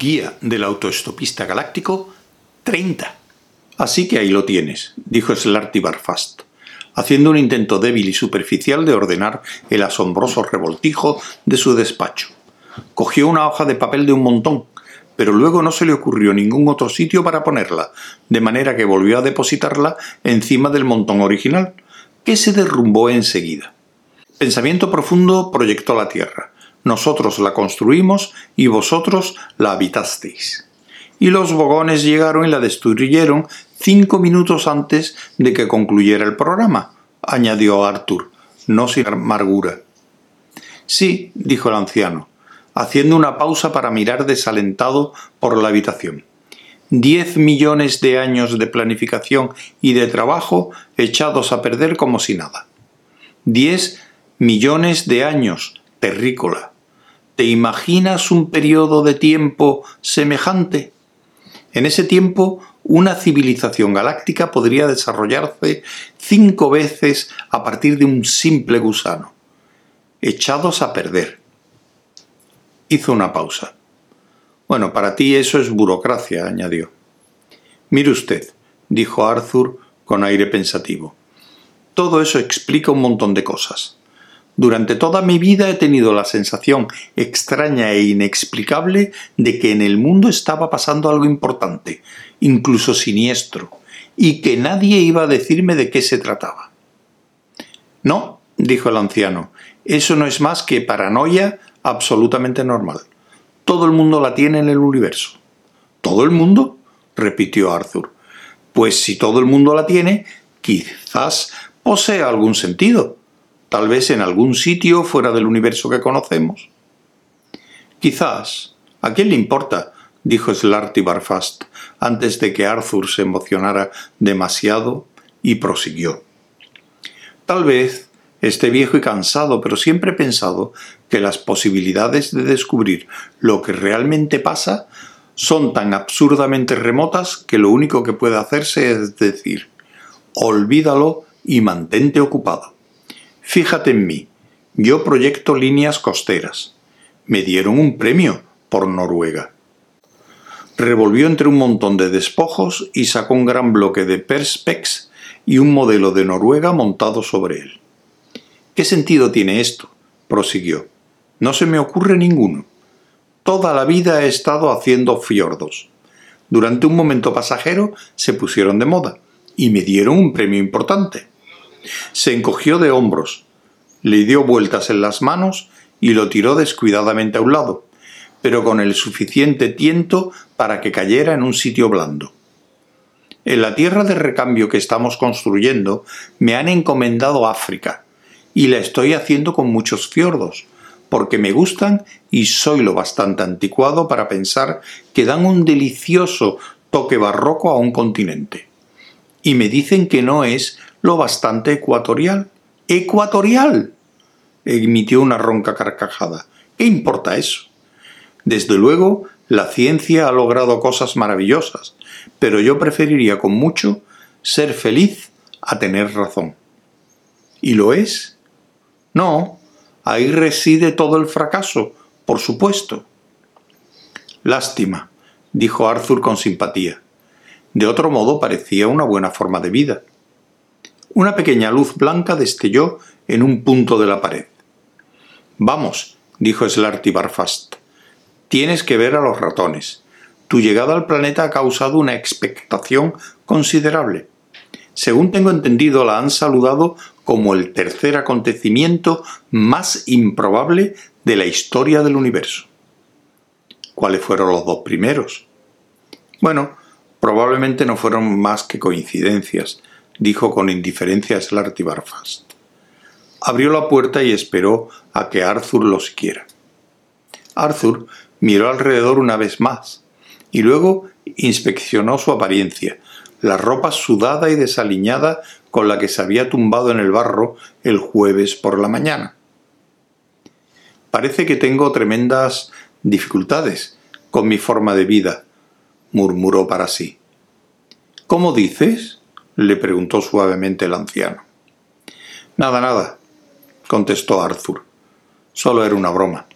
Guía del autoestopista galáctico 30. Así que ahí lo tienes, dijo Slarty Barfast, haciendo un intento débil y superficial de ordenar el asombroso revoltijo de su despacho. Cogió una hoja de papel de un montón, pero luego no se le ocurrió ningún otro sitio para ponerla, de manera que volvió a depositarla encima del montón original, que se derrumbó enseguida. Pensamiento profundo proyectó la Tierra. Nosotros la construimos y vosotros la habitasteis. Y los bogones llegaron y la destruyeron cinco minutos antes de que concluyera el programa, añadió Arthur, no sin amargura. Sí, dijo el anciano, haciendo una pausa para mirar desalentado por la habitación. Diez millones de años de planificación y de trabajo echados a perder como si nada. Diez millones de años, terrícola. ¿Te imaginas un periodo de tiempo semejante? En ese tiempo, una civilización galáctica podría desarrollarse cinco veces a partir de un simple gusano. Echados a perder. Hizo una pausa. Bueno, para ti eso es burocracia, añadió. Mire usted, dijo Arthur con aire pensativo. Todo eso explica un montón de cosas. Durante toda mi vida he tenido la sensación extraña e inexplicable de que en el mundo estaba pasando algo importante, incluso siniestro, y que nadie iba a decirme de qué se trataba. No, dijo el anciano, eso no es más que paranoia absolutamente normal. Todo el mundo la tiene en el universo. ¿Todo el mundo? repitió Arthur. Pues si todo el mundo la tiene, quizás posea algún sentido tal vez en algún sitio fuera del universo que conocemos. Quizás. ¿A quién le importa? dijo Slarty Barfast, antes de que Arthur se emocionara demasiado, y prosiguió. Tal vez esté viejo y cansado, pero siempre he pensado que las posibilidades de descubrir lo que realmente pasa son tan absurdamente remotas que lo único que puede hacerse es decir, olvídalo y mantente ocupado. Fíjate en mí, yo proyecto líneas costeras. Me dieron un premio por Noruega. Revolvió entre un montón de despojos y sacó un gran bloque de Perspex y un modelo de Noruega montado sobre él. ¿Qué sentido tiene esto? prosiguió. No se me ocurre ninguno. Toda la vida he estado haciendo fiordos. Durante un momento pasajero se pusieron de moda y me dieron un premio importante. Se encogió de hombros, le dio vueltas en las manos y lo tiró descuidadamente a un lado, pero con el suficiente tiento para que cayera en un sitio blando. En la tierra de recambio que estamos construyendo me han encomendado África, y la estoy haciendo con muchos fiordos, porque me gustan y soy lo bastante anticuado para pensar que dan un delicioso toque barroco a un continente. Y me dicen que no es lo bastante ecuatorial. ¡Ecuatorial! emitió una ronca carcajada. ¿Qué importa eso? Desde luego, la ciencia ha logrado cosas maravillosas, pero yo preferiría con mucho ser feliz a tener razón. ¿Y lo es? No, ahí reside todo el fracaso, por supuesto. Lástima, dijo Arthur con simpatía. De otro modo parecía una buena forma de vida. Una pequeña luz blanca destelló en un punto de la pared. Vamos, dijo Slarty Barfast. Tienes que ver a los ratones. Tu llegada al planeta ha causado una expectación considerable. Según tengo entendido, la han saludado como el tercer acontecimiento más improbable de la historia del universo. ¿Cuáles fueron los dos primeros? Bueno, probablemente no fueron más que coincidencias, dijo con indiferencia Slarty Barfast. Abrió la puerta y esperó a que Arthur lo siguiera. Arthur miró alrededor una vez más y luego inspeccionó su apariencia, la ropa sudada y desaliñada con la que se había tumbado en el barro el jueves por la mañana. Parece que tengo tremendas dificultades con mi forma de vida, murmuró para sí. ¿Cómo dices? Le preguntó suavemente el anciano. Nada, nada, contestó Arthur. Solo era una broma.